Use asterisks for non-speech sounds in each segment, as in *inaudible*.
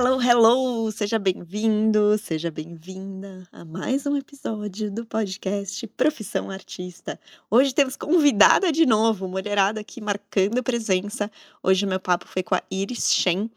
Hello, hello! Seja bem-vindo, seja bem-vinda a mais um episódio do podcast Profissão Artista. Hoje temos convidada de novo, mulherada aqui marcando presença. Hoje meu papo foi com a Iris Shen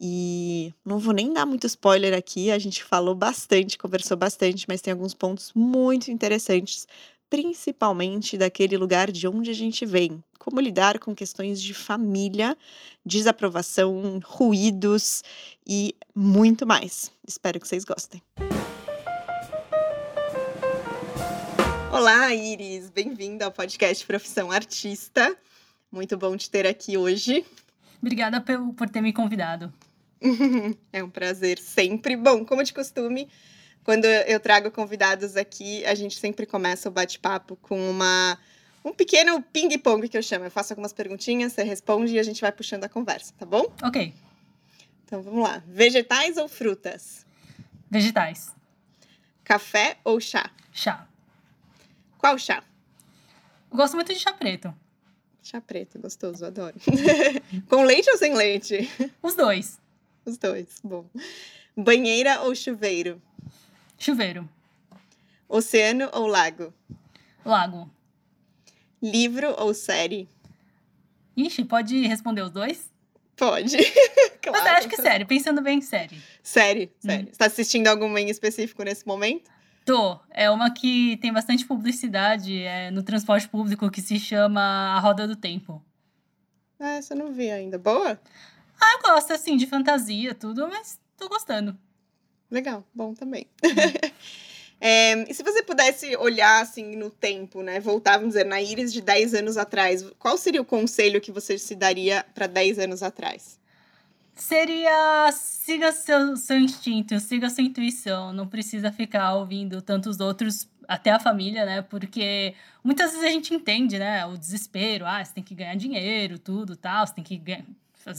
e não vou nem dar muito spoiler aqui, a gente falou bastante, conversou bastante, mas tem alguns pontos muito interessantes principalmente daquele lugar de onde a gente vem. Como lidar com questões de família, desaprovação, ruídos e muito mais. Espero que vocês gostem. Olá, Iris! Bem-vinda ao podcast Profissão Artista. Muito bom te ter aqui hoje. Obrigada por ter me convidado. *laughs* é um prazer sempre. Bom, como de costume, quando eu trago convidados aqui, a gente sempre começa o bate-papo com uma um pequeno ping-pong que eu chamo. Eu faço algumas perguntinhas, você responde e a gente vai puxando a conversa, tá bom? Ok. Então vamos lá. Vegetais ou frutas? Vegetais. Café ou chá? Chá. Qual chá? Eu gosto muito de chá preto. Chá preto, gostoso, adoro. *laughs* Com leite ou sem leite? Os dois. Os dois, bom. Banheira ou chuveiro? Chuveiro. Oceano ou lago? Lago. Livro ou série? Ixi, pode responder os dois? Pode. *laughs* claro. Mas eu acho que série, pensando bem em série. Série, série. Hum. Você tá assistindo alguma em específico nesse momento? Tô. É uma que tem bastante publicidade é, no transporte público que se chama A Roda do Tempo. Ah, essa eu não vi ainda. Boa? Ah, eu gosto, assim, de fantasia, tudo, mas tô gostando. Legal, bom também. *laughs* é, e se você pudesse olhar assim no tempo, né? Voltar, vamos dizer, na Iris de 10 anos atrás, qual seria o conselho que você se daria para 10 anos atrás? Seria siga seu, seu instinto, siga sua intuição. Não precisa ficar ouvindo tantos outros, até a família, né? Porque muitas vezes a gente entende, né? O desespero, ah, você tem que ganhar dinheiro, tudo, tal, você tem que ganhar,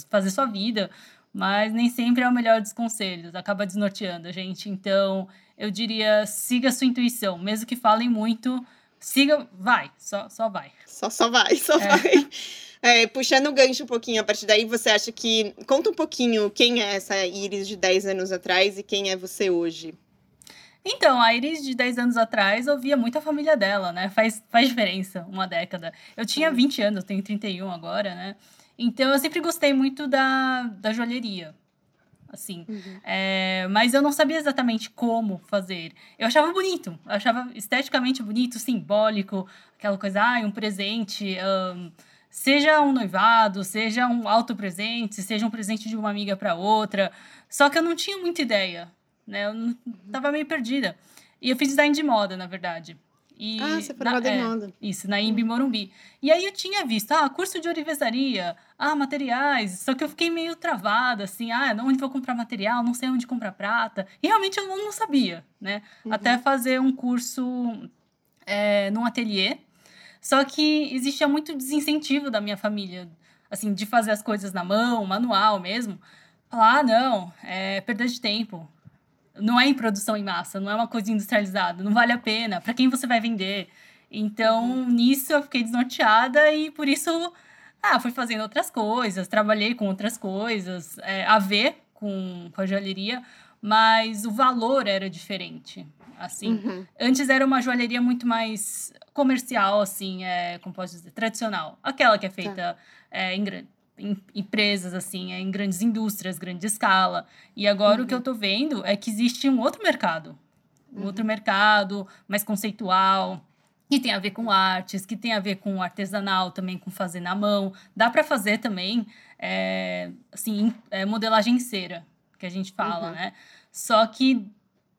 fazer sua vida mas nem sempre é o melhor dos conselhos, acaba desnorteando a gente. Então, eu diria, siga a sua intuição, mesmo que falem muito, siga, vai, só, só vai. Só, só vai, só é. vai. É, puxando o gancho um pouquinho, a partir daí você acha que. Conta um pouquinho quem é essa Iris de 10 anos atrás e quem é você hoje. Então, a Iris de 10 anos atrás ouvia muito a família dela, né? Faz, faz diferença uma década. Eu tinha 20 anos, tenho 31 agora, né? Então, eu sempre gostei muito da, da joalheria, assim. Uhum. É, mas eu não sabia exatamente como fazer. Eu achava bonito, eu achava esteticamente bonito, simbólico, aquela coisa, ah, um presente, um, seja um noivado, seja um alto presente, seja um presente de uma amiga para outra. Só que eu não tinha muita ideia, né? Eu não, tava meio perdida. E eu fiz design de moda, na verdade. E ah, você formada na, em moda. isso, na Imbi Morumbi. E aí eu tinha visto, ah, curso de orivesaria, ah, materiais. Só que eu fiquei meio travada, assim, ah, onde vou comprar material, não sei onde comprar prata. E realmente eu não, sabia, né? Uhum. Até fazer um curso é, num ateliê. Só que existia muito desincentivo da minha família, assim, de fazer as coisas na mão, manual mesmo. Falar, ah, não, é perda de tempo não é em produção em massa, não é uma coisa industrializada, não vale a pena. Para quem você vai vender? Então, nisso eu fiquei desnorteada e por isso, ah, fui fazendo outras coisas, trabalhei com outras coisas, é, a ver com, com a joalheria, mas o valor era diferente. Assim, uhum. antes era uma joalheria muito mais comercial, assim, é, como posso dizer, tradicional. Aquela que é feita tá. é, em grande em empresas, assim, é em grandes indústrias, grande escala. E agora uhum. o que eu estou uhum. vendo é que existe um outro mercado. Um uhum. outro mercado mais conceitual, que tem a ver com artes, que tem a ver com artesanal também, com fazer na mão. Dá para fazer também, é, assim, é, modelagem em cera, que a gente fala, uhum. né? Só que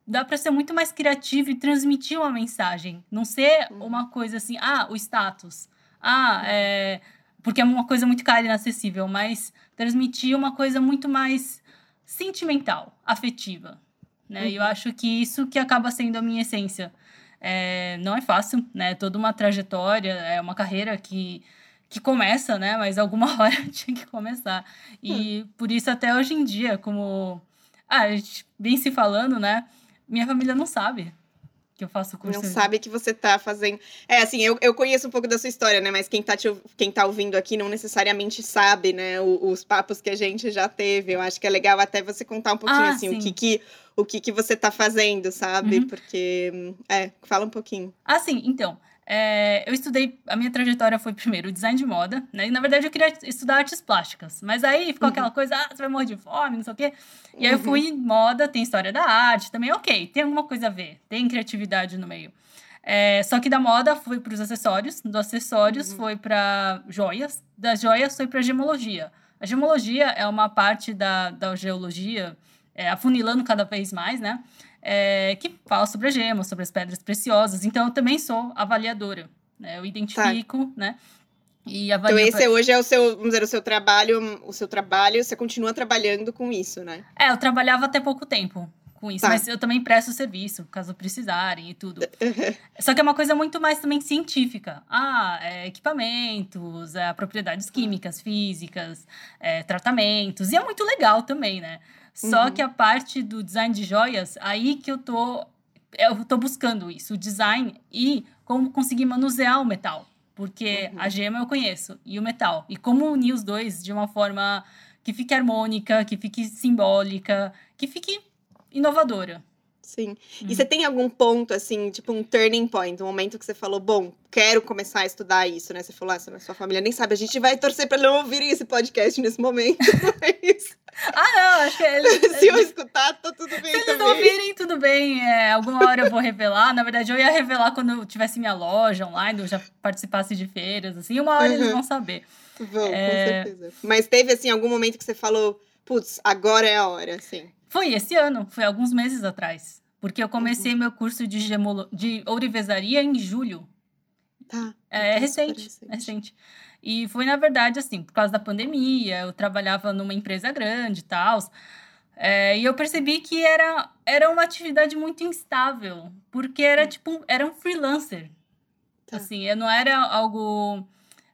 dá para ser muito mais criativo e transmitir uma mensagem. Não ser uhum. uma coisa assim, ah, o status. Ah, é porque é uma coisa muito cara e inacessível, mas transmitir uma coisa muito mais sentimental, afetiva, né? Uhum. E eu acho que isso que acaba sendo a minha essência. É, não é fácil, né? Toda uma trajetória, é uma carreira que, que começa, né? Mas alguma *laughs* hora tinha que começar. E uhum. por isso até hoje em dia, como ah, a gente vem se falando, né? Minha família não sabe que eu faço curso. Não sabe que você tá fazendo. É, assim, eu, eu conheço um pouco da sua história, né? Mas quem tá, te, quem tá ouvindo aqui não necessariamente sabe, né? O, os papos que a gente já teve. Eu acho que é legal até você contar um pouquinho, Ah, assim, o sim. que que, o que que você tá fazendo, sabe? Uhum. Porque, é, fala um pouquinho. Ah, sim, então. É, eu estudei, a minha trajetória foi primeiro design de moda, né? E na verdade eu queria estudar artes plásticas, mas aí ficou Uhum. aquela coisa, ah, você vai morrer de fome, não sei o quê. E aí eu Uhum. fui em moda, tem história da arte também, ok, tem alguma coisa a ver, tem criatividade no meio. É, só que da moda foi para os acessórios, dos acessórios Uhum. foi para joias, das joias foi para gemologia. A gemologia é uma parte da, da geologia, é, afunilando cada vez mais, né? É, que fala sobre as gemas, sobre as pedras preciosas. Então, eu também sou avaliadora. Né? Eu identifico, né? E Então, avalio. esse hoje é o seu, vamos dizer, o seu trabalho, o seu trabalho, você continua trabalhando com isso, né? É, eu trabalhava até pouco tempo com isso, Tá. mas eu também presto serviço, caso precisarem e tudo. *laughs* Só que é uma coisa muito mais também científica. Ah, é, equipamentos, é, propriedades químicas, físicas, é, tratamentos. E é muito legal também, né? Só Uhum. que a parte do design de joias, aí que eu tô. Eu tô buscando isso, o design e como conseguir manusear o metal. Porque Uhum. a gema eu conheço e o metal. E como unir os dois de uma forma que fique harmônica, que fique simbólica, que fique inovadora. Sim. E Uhum. você tem algum ponto, assim, tipo um turning point, um momento que você falou, bom, quero começar a estudar isso, né? Você falou, ah, essa sua família nem sabe, a gente vai torcer pra não ouvirem esse podcast nesse momento. *laughs* Mas Ah, não, acho que eles, *laughs* se eu escutar, tá tudo bem Se eles também. ouvirem, tudo bem. É, alguma hora eu vou revelar. Na verdade, eu ia revelar quando eu tivesse minha loja online, eu já participasse de feiras, assim. Uma hora eles Uhum. vão saber. Vão, É. com certeza. Mas teve, assim, algum momento que você falou, putz, agora é a hora, assim. Foi esse ano, foi alguns meses atrás. Porque eu Uhum. comecei meu curso de, gemolo... de ourivesaria em julho. Tá. É Então, recente, é recente. E foi, na verdade, assim, por causa da pandemia, eu trabalhava numa empresa grande e tal. É, e eu percebi que era, era uma atividade muito instável, porque era tipo, era um freelancer. Tá. Assim, eu não era algo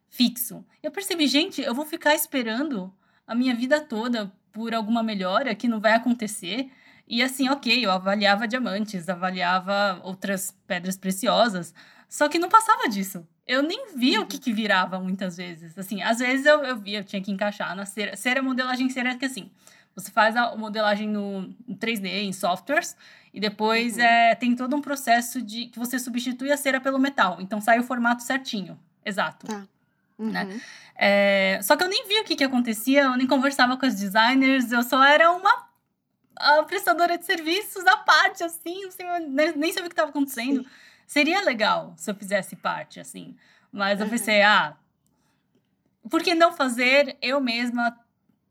fixo. Eu percebi, gente, eu vou ficar esperando a minha vida toda por alguma melhora que não vai acontecer. E assim, ok, eu avaliava diamantes, avaliava outras pedras preciosas, só que não passava disso. Eu nem via o que, que virava muitas vezes. Assim, às vezes eu, eu via, eu tinha que encaixar na cera. Cera, modelagem cera, que assim, você faz a modelagem no, no 3D, em softwares, e depois Uhum. é, tem todo um processo de que você substitui a cera pelo metal. Então sai o formato certinho. Exato. Tá. Uhum. É, só que eu nem via o que, que acontecia, eu nem conversava com os designers, eu só era uma a prestadora de serviços à parte, assim, sei, nem, nem sabia o que estava acontecendo. Sim. Seria legal se eu fizesse parte, assim. Mas eu Uhum. pensei, ah, por que não fazer eu mesma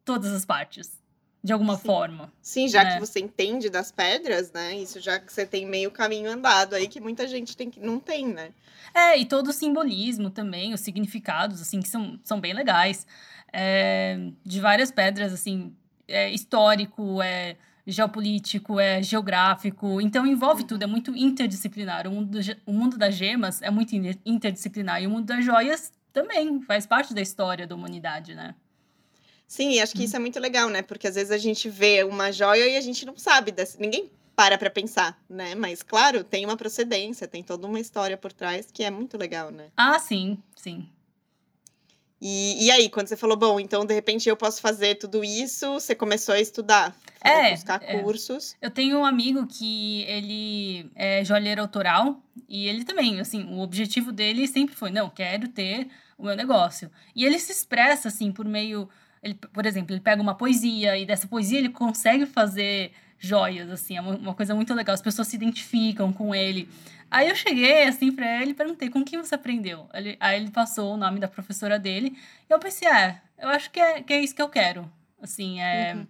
todas as partes? De alguma Sim. forma. Sim, já É. que você entende das pedras, né? Isso já que você tem meio caminho andado aí que muita gente tem que não tem, né? É, e todo o simbolismo também, os significados, assim, que são, são bem legais. É, de várias pedras, assim, é histórico, é geopolítico, é geográfico. Então, envolve tudo, é muito interdisciplinar. O mundo, do o mundo das gemas é muito in- interdisciplinar. E o mundo das joias também faz parte da história da humanidade, né? Sim, e acho que isso é muito legal, né? Porque às vezes a gente vê uma joia e a gente não sabe dessa. Ninguém para pra pensar, né? Mas claro, tem uma procedência, tem toda uma história por trás que é muito legal, né? Ah, sim, sim. E, e aí, quando você falou, bom, então de repente eu posso fazer tudo isso, você começou a estudar, É, buscar é. cursos. Eu tenho um amigo que ele é joalheiro autoral e ele também, assim, o objetivo dele sempre foi, não, quero ter o meu negócio. E ele se expressa, assim, por meio, ele, por exemplo, ele pega uma poesia e dessa poesia ele consegue fazer joias, assim, é uma, uma coisa muito legal, as pessoas se identificam com ele. Aí eu cheguei, assim, pra ele e perguntei, com quem você aprendeu? Ele- aí ele passou o nome da professora dele e eu pensei, é, eu acho que é, que é isso que eu quero. Assim, é... Uhum.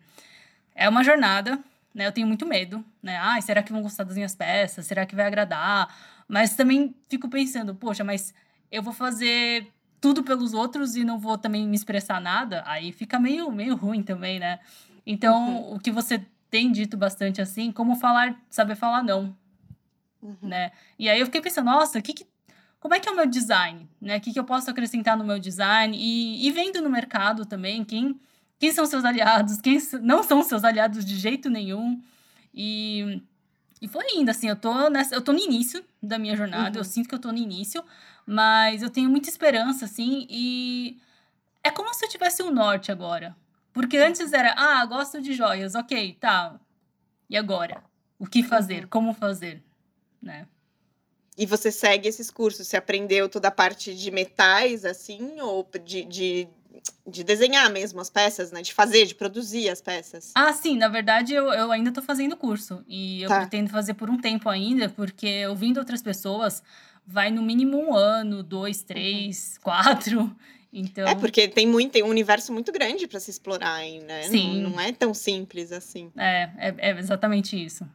É uma jornada, né? Eu tenho muito medo, né? Ai, será que vão gostar das minhas peças? Será que vai agradar? Mas também fico pensando, poxa, mas eu vou fazer tudo pelos outros e não vou também me expressar nada? Aí fica meio, meio ruim também, né? Então, o que você tem dito bastante assim, como falar, saber falar não, Uhum. né? E aí eu fiquei pensando, nossa, que que, como é que é o meu design, né? O que, que eu posso acrescentar no meu design? E, e vendo no mercado também quem, quem são seus aliados, quem não são seus aliados de jeito nenhum. E E foi indo, assim, eu tô, nessa, eu tô no início da minha jornada, uhum. eu sinto que eu tô no início, mas eu tenho muita esperança, assim, e é como se eu tivesse um norte agora. Porque antes era, ah, gosto de joias, ok, tá. E agora? O que fazer? Uhum. Como fazer? Né? E você segue esses cursos? Você aprendeu toda a parte de metais, assim, ou de, de, de desenhar mesmo as peças, né? De fazer, de produzir as peças? Ah, sim, na verdade eu, eu ainda tô fazendo curso. E eu tá. pretendo fazer por um tempo ainda, porque ouvindo outras pessoas, vai no mínimo um ano, dois, uhum. três, *laughs* quatro. Então... É, porque tem, muito, tem um universo muito grande para se explorar, hein, né? Sim. Não, não é tão simples assim. É, é, é exatamente isso.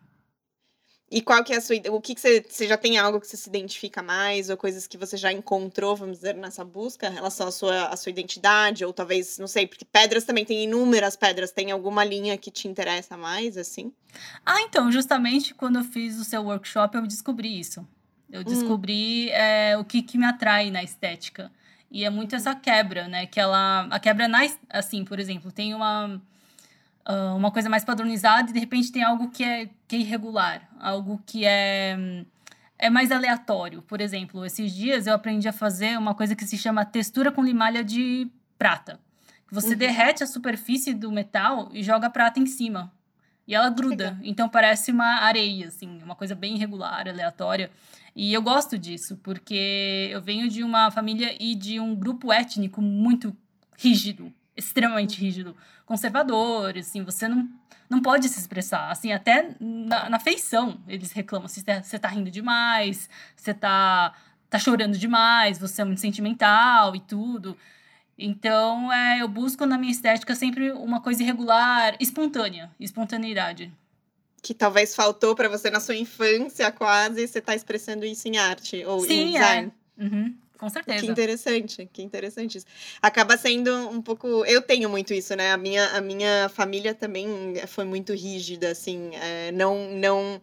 E qual que é a sua. O que, que você, você já tem algo que você se identifica mais, ou coisas que você já encontrou, vamos dizer, nessa busca em relação à sua, à sua identidade, ou talvez, não sei, porque pedras também tem inúmeras pedras, tem alguma linha que te interessa mais, assim? Ah, então, justamente quando eu fiz o seu workshop, eu descobri isso. Eu hum. descobri hum. é, o que, que me atrai na estética. E é muito essa quebra, né? Que ela. A quebra, na, assim, por exemplo, tem uma uh, uma coisa mais padronizada e de repente tem algo que é, que é irregular, algo que é, é mais aleatório. Por exemplo, esses dias eu aprendi a fazer uma coisa que se chama textura com limalha de prata. Você uhum. derrete a superfície do metal e joga a prata em cima. E ela gruda. Então parece uma areia, assim, uma coisa bem irregular, aleatória. E eu gosto disso, porque eu venho de uma família e de um grupo étnico muito rígido, extremamente rígido, conservador, assim, você não, não pode se expressar, assim, até na, na feição eles reclamam, se assim, você tá rindo demais, você tá, tá chorando demais, você é muito sentimental e tudo. Então, é, eu busco na minha estética sempre uma coisa irregular, espontânea, espontaneidade. Que talvez faltou para você na sua infância, quase, você tá expressando isso em arte ou Sim, em design. É. Uhum. Com certeza. Que interessante, que interessante isso. Acaba sendo um pouco. Eu tenho muito isso, né? A minha, a minha família também foi muito rígida, assim. É, não, não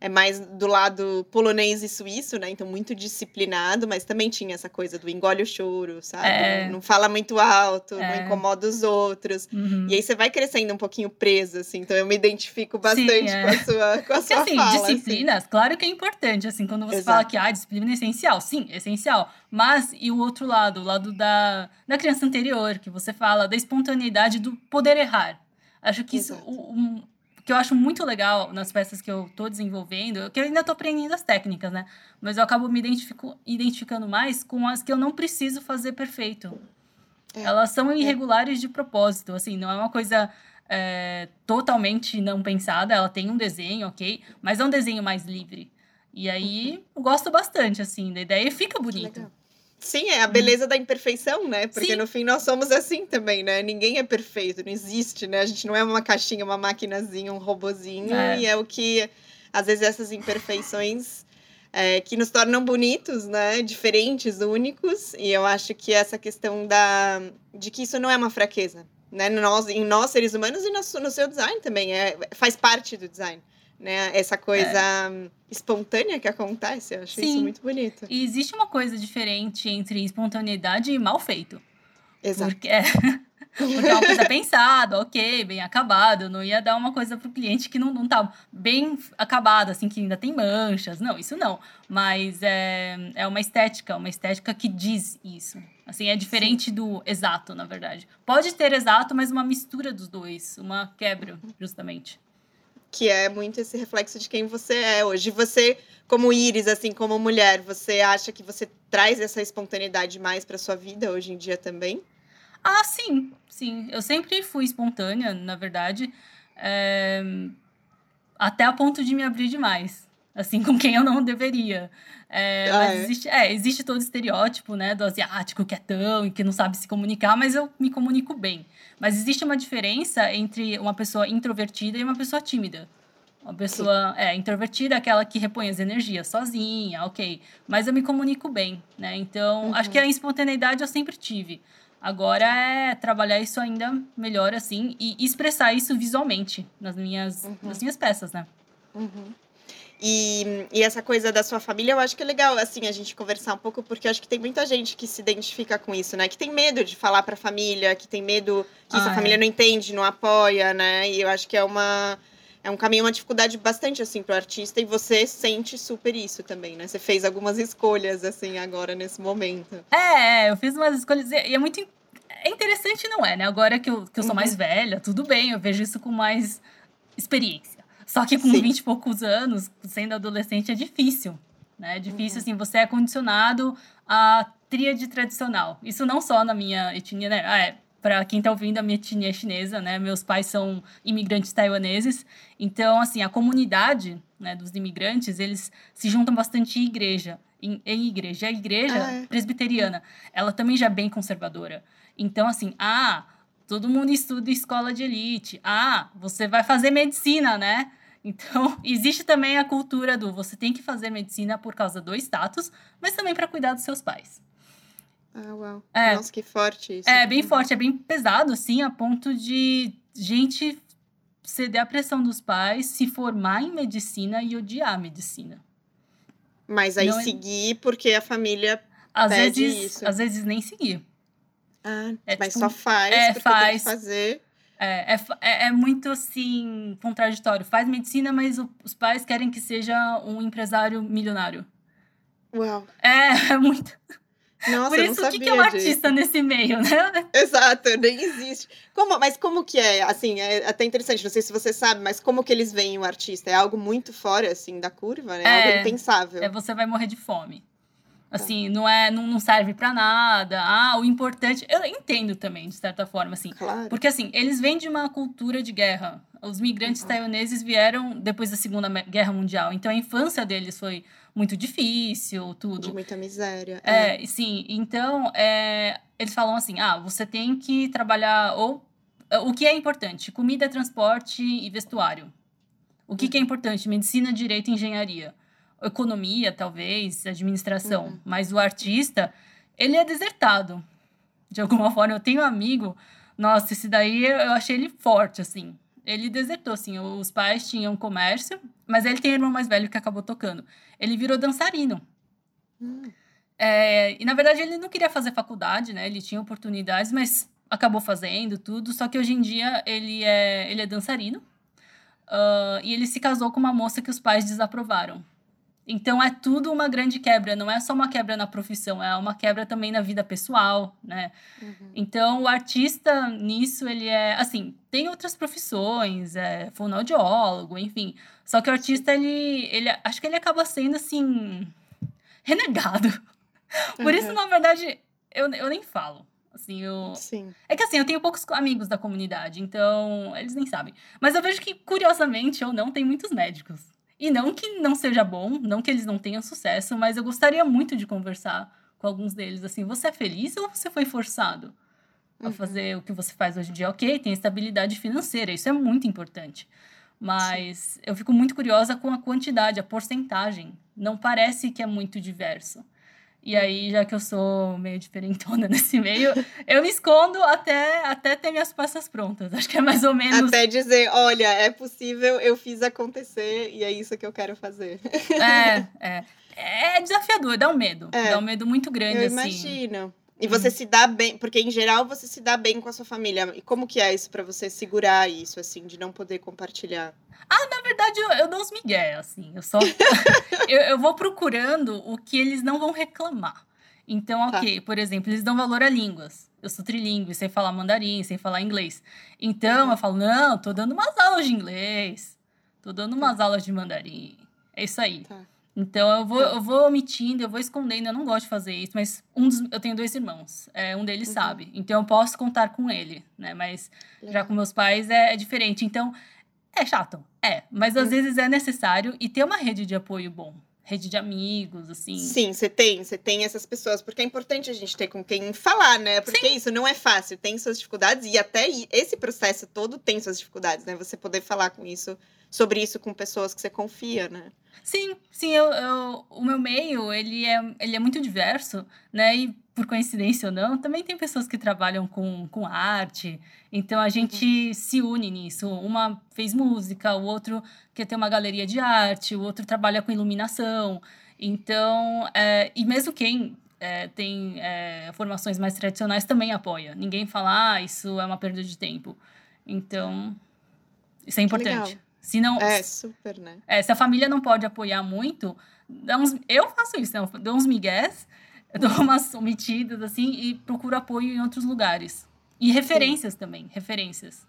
é mais do lado polonês e suíço, né? Então, muito disciplinado, mas também tinha essa coisa do engole o choro, sabe? É. Não fala muito alto, é. não incomoda os outros. Uhum. E aí você vai crescendo um pouquinho preso, assim. Então, eu me identifico bastante Sim, é. com a sua, com a sua assim, fala. Assim. Disciplinas, assim. claro que é importante, assim, quando você Exato. fala que ah, disciplina é essencial. Sim, é essencial. Mas, e o outro lado, o lado da, da criança anterior, que você fala da espontaneidade do poder errar. Acho que Exato. isso, um, que eu acho muito legal nas peças que eu tô desenvolvendo, que eu ainda tô aprendendo as técnicas, né? Mas eu acabo me identifico, identificando mais com as que eu não preciso fazer perfeito. É. Elas são é. irregulares de propósito, assim, não é uma coisa é, totalmente não pensada, ela tem um desenho, ok? Mas é um desenho mais livre. E aí, eu gosto bastante, assim, da ideia e fica bonito. Sim, é a beleza da imperfeição, né? Porque Sim. no fim nós somos assim também, né? Ninguém é perfeito, não existe, né? A gente não é uma caixinha, uma maquinazinha, um robozinho, é. e é o que, às vezes, essas imperfeições é, que nos tornam bonitos, né? Diferentes, únicos, e eu acho que essa questão da, de que isso não é uma fraqueza, né? Nós, em nós, seres humanos, e no, no seu design também, é, faz parte do design né? Essa coisa é. espontânea que acontece, eu acho Sim. isso muito bonito. E existe uma coisa diferente entre espontaneidade e mal feito. Exato. Porque é, *laughs* porque é uma coisa pensada, ok, bem acabado. Não ia dar uma coisa pro cliente que não, não tá bem acabado, assim, que ainda tem manchas. Não, isso não. Mas é, é uma estética, uma estética que diz isso. Assim, é diferente Sim. do exato, na verdade. Pode ter exato, mas uma mistura dos dois, uma quebra, justamente que é muito esse reflexo de quem você é hoje. Você, como Iris, assim, como mulher, você acha que você traz essa espontaneidade mais para sua vida hoje em dia também? Ah, sim, sim. Eu sempre fui espontânea, na verdade, é... até a ponto de me abrir demais, assim, *laughs* com quem eu não deveria. É, ah, mas é? Existe, é, existe todo o estereótipo, né, do asiático que é tão e que não sabe se comunicar, mas eu me comunico bem. Mas existe uma diferença entre uma pessoa introvertida e uma pessoa tímida. Uma pessoa é, introvertida é aquela que repõe as energias sozinha, ok. Mas eu me comunico bem, né? Então, uhum. acho que a espontaneidade eu sempre tive. Agora é trabalhar isso ainda melhor, assim, e expressar isso visualmente nas minhas, uhum. nas minhas peças, né? Uhum. E, e essa coisa da sua família, eu acho que é legal, assim, a gente conversar um pouco, porque eu acho que tem muita gente que se identifica com isso, né? Que tem medo de falar pra família, que tem medo que ah, sua é. família não entende, não apoia, né? E eu acho que é uma é um caminho, uma dificuldade bastante assim para o artista e você sente super isso também, né? Você fez algumas escolhas assim agora nesse momento. É, é eu fiz umas escolhas e é muito é interessante, não é, né? Agora que eu, que eu sou uhum. mais velha, tudo bem, eu vejo isso com mais experiência. Só que com vinte e poucos anos, sendo adolescente, é difícil. Né? É difícil, uhum. assim, você é condicionado à tríade tradicional. Isso não só na minha etnia, né? Ah, é, para quem está ouvindo, a minha etnia é chinesa, né? Meus pais são imigrantes taiwaneses. Então, assim, a comunidade né, dos imigrantes, eles se juntam bastante em igreja. Em, em igreja. A igreja ah, é. presbiteriana, ela também já é bem conservadora. Então, assim, ah, todo mundo estuda escola de elite. Ah, você vai fazer medicina, né? Então, *laughs* existe também a cultura do você tem que fazer medicina por causa do status, mas também para cuidar dos seus pais. Ah, uau. É, Nossa, que forte isso. É, bem forte, é bem pesado, assim, a ponto de gente ceder à pressão dos pais, se formar em medicina e odiar a medicina. Mas aí Não é seguir porque a família às pede vezes, isso. Às vezes nem seguir. Ah, é, mas tipo, só faz é, porque faz. tem que fazer. É, é, é, é, muito, assim, contraditório. Faz medicina, mas o, os pais querem que seja um empresário milionário. Uau. É, é muito... Nossa, Por isso, o que, que é um artista nesse meio, né? Exato, nem existe. Como, mas como que é, assim, é até interessante, não sei se você sabe, mas como que eles veem o artista? É algo muito fora, assim, da curva, né? É, algo impensável. É, você vai morrer de fome. Assim, não é, não, não serve para nada. Ah, o importante. Eu entendo também, de certa forma, assim. Claro. Porque, assim, eles vêm de uma cultura de guerra. Os migrantes uhum. taiwaneses vieram depois da Segunda Guerra Mundial. Então, a infância deles foi muito difícil, tudo. De muita miséria. É, é sim. Então, é, eles falam assim: ah, você tem que trabalhar. Ou. O que é importante? Comida, transporte e vestuário. O que, uhum. que é importante? Medicina, direito e engenharia economia, talvez, administração. Uhum. Mas o artista, ele é desertado. De alguma *laughs* forma, eu tenho um amigo, nossa, esse daí eu achei ele forte, assim. Ele desertou, assim. Os pais tinham comércio, mas ele tem um irmão mais velho que acabou tocando. Ele virou dançarino. Uhum. É, e na verdade ele não queria fazer faculdade, né? Ele tinha oportunidades, mas acabou fazendo tudo. Só que hoje em dia ele é, ele é dançarino. Uh, e ele se casou com uma moça que os pais desaprovaram. Então é tudo uma grande quebra, não é só uma quebra na profissão, é uma quebra também na vida pessoal, né? Uhum. Então o artista nisso ele é assim, tem outras profissões, é fonoaudiólogo, enfim. Só que o artista ele, ele acho que ele acaba sendo assim renegado. *laughs* Por uhum. isso na verdade eu, eu nem falo. Assim, eu... Sim. É que assim, eu tenho poucos amigos da comunidade, então eles nem sabem. Mas eu vejo que, curiosamente ou não, tem muitos médicos. E não que não seja bom, não que eles não tenham sucesso, mas eu gostaria muito de conversar com alguns deles. Assim, você é feliz ou você foi forçado a uhum. fazer o que você faz hoje em dia? Ok, tem estabilidade financeira, isso é muito importante. Mas Sim. eu fico muito curiosa com a quantidade, a porcentagem. Não parece que é muito diverso. E aí, já que eu sou meio diferentona *laughs* nesse meio, eu me escondo até, até ter minhas peças prontas. Acho que é mais ou menos. Até dizer, olha, é possível, eu fiz acontecer e é isso que eu quero fazer. É, é. É desafiador, dá um medo. É. Dá um medo muito grande, eu assim. Imagino. E você hum. se dá bem, porque em geral você se dá bem com a sua família. E como que é isso para você segurar isso, assim, de não poder compartilhar? Ah, na verdade, eu, eu dou os migué, assim. Eu só. *laughs* eu, eu vou procurando o que eles não vão reclamar. Então, tá. ok, tá. por exemplo, eles dão valor a línguas. Eu sou trilingue, sem falar mandarim, sem falar inglês. Então, uhum. eu falo, não, tô dando umas aulas de inglês. Tô dando umas tá. aulas de mandarim. É isso aí. Tá. Então eu vou, eu vou omitindo, eu vou escondendo, eu não gosto de fazer isso, mas um dos, eu tenho dois irmãos, é, um deles uhum. sabe, então eu posso contar com ele, né? Mas Legal. já com meus pais é, é, diferente. Então, é chato, é, mas às uhum. vezes é necessário e ter uma rede de apoio bom. Rede de amigos, assim. Sim, você tem, você tem essas pessoas, porque é importante a gente ter com quem falar, né? Porque Sim. isso não é fácil, tem suas dificuldades, e até esse processo todo tem suas dificuldades, né? Você poder falar com isso sobre isso com pessoas que você confia, né? Sim, sim, eu, eu, o meu meio, ele é, ele é muito diverso, né? E por coincidência ou não, também tem pessoas que trabalham com, com arte, então a gente uhum. se une nisso. Uma fez música, o outro quer ter uma galeria de arte, o outro trabalha com iluminação. Então, é, e mesmo quem é, tem é, formações mais tradicionais também apoia. Ninguém fala, ah, isso é uma perda de tempo. Então, isso é importante. Se não, É, super, né? é, se a família não pode apoiar muito, dá uns, eu faço isso, né? Dou uns migués, dou umas omitidas, assim, e procuro apoio em outros lugares. E referências também, referências.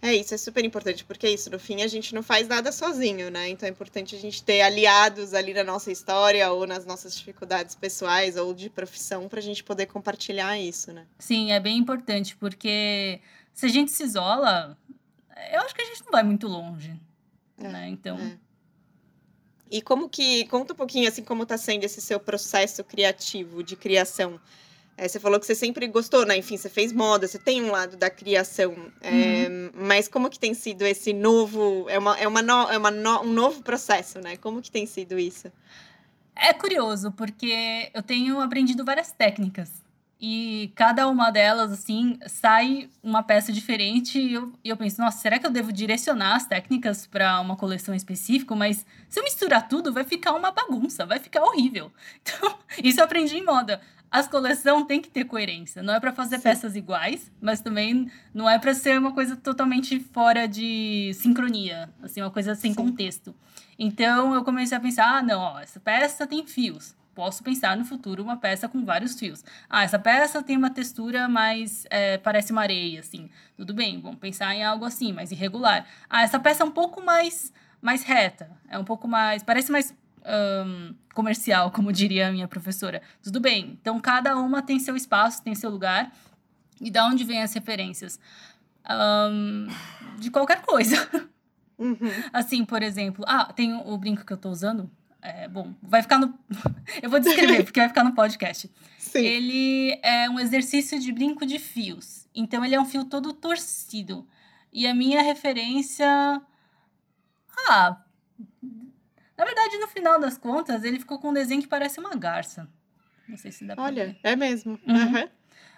É isso, é super importante, porque é isso, no fim a gente não faz nada sozinho, né? Então é importante a gente ter aliados ali na nossa história ou nas nossas dificuldades pessoais ou de profissão para a gente poder compartilhar isso, né? Sim, é bem importante, porque se a gente se isola, eu acho que a gente não vai muito longe, É, né? Então, é. E como que, conta um pouquinho assim como está sendo esse seu processo criativo de criação. É, você falou que você sempre gostou, né? Enfim, você fez moda, você tem um lado da criação. É, Mas como que tem sido esse novo. É, uma, é, uma no- é uma no- um novo processo, né? Como que tem sido isso? É curioso, porque eu tenho aprendido várias técnicas. E cada uma delas, assim, sai uma peça diferente. E eu, e eu penso, nossa, será que eu devo direcionar as técnicas para uma coleção específica? Mas se eu misturar tudo, vai ficar uma bagunça, vai ficar horrível. *laughs* Então, isso eu aprendi em moda. As coleções têm que ter coerência. Não é para fazer Sim. peças iguais, mas também não é para ser uma coisa totalmente fora de sincronia, assim, uma coisa sem Sim. contexto. Então eu comecei a pensar, ah, não, ó, essa peça tem fios. Posso pensar no futuro uma peça com vários fios. Ah, essa peça tem uma textura mais é, parece uma areia, assim. Tudo bem, vamos pensar em algo assim, mais irregular. Ah, essa peça é um pouco mais mais reta, é um pouco mais parece mais ahn, comercial, *laughs* como diria a minha professora. Tudo bem. Então cada uma tem seu espaço, tem seu lugar. E da onde vêm as referências? Ahn, de qualquer coisa. Uhum. *laughs* Assim, por exemplo, ah, tem o, o brinco que eu tô usando. É, bom, vai ficar no. *laughs* eu vou descrever, porque vai ficar no podcast. Sim. Ele é um exercício de brinco de fios. Então, ele é um fio todo torcido. E a minha referência. Ah. Na verdade, no final das contas, ele ficou com um desenho que parece uma garça. Não sei se dá pra ver. Olha, é mesmo. Uhum. Aham.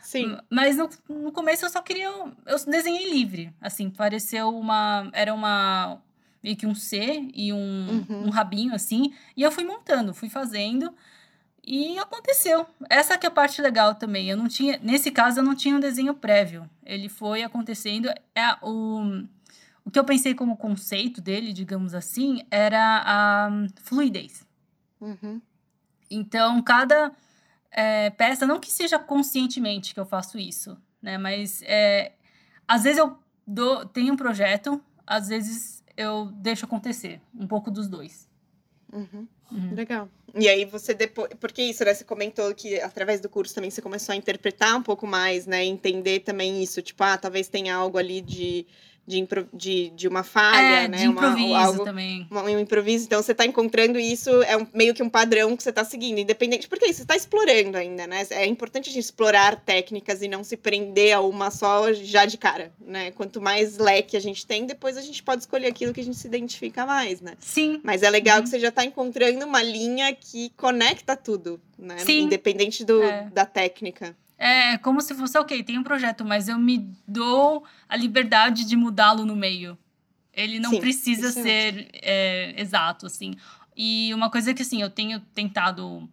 Sim. Mas no, no começo eu só queria. Eu desenhei livre. Assim, pareceu uma. Era uma. Meio que um C e um, Uhum. um rabinho, assim. E eu fui montando, fui fazendo. E aconteceu. Essa que é a parte legal também. Eu não tinha. Nesse caso, eu não tinha um desenho prévio. Ele foi acontecendo. É o. O que eu pensei como conceito dele, digamos assim, era a fluidez. Uhum. Então, cada é, peça, não que seja conscientemente que eu faço isso, né? Mas é, às vezes eu dou, tenho um projeto, às vezes eu deixo acontecer, um pouco dos dois. Uhum. Uhum. Legal. E aí você depois, porque isso, né? Você comentou que através do curso também você começou a interpretar um pouco mais, né? Entender também isso, tipo, ah, talvez tenha algo ali de de, impro- de, de uma falha, é, né? de uma, improviso algo, também. uma- um improviso. Então você está encontrando isso, é um- meio que um padrão que você está seguindo, independente. Porque isso, você está explorando ainda, né? É importante a gente explorar técnicas e não se prender a uma só já de cara, né? Quanto mais leque a gente tem, depois a gente pode escolher aquilo que a gente se identifica mais, né? Sim, Mas é legal Uhum. que você já está encontrando uma linha que conecta tudo, né? Sim. Independente do, É. da técnica. É como se fosse, ok, tem um projeto, mas eu me dou a liberdade de mudá-lo no meio. Ele não Sim, precisa é ser é, exato, assim. E uma coisa que, assim, eu tenho tentado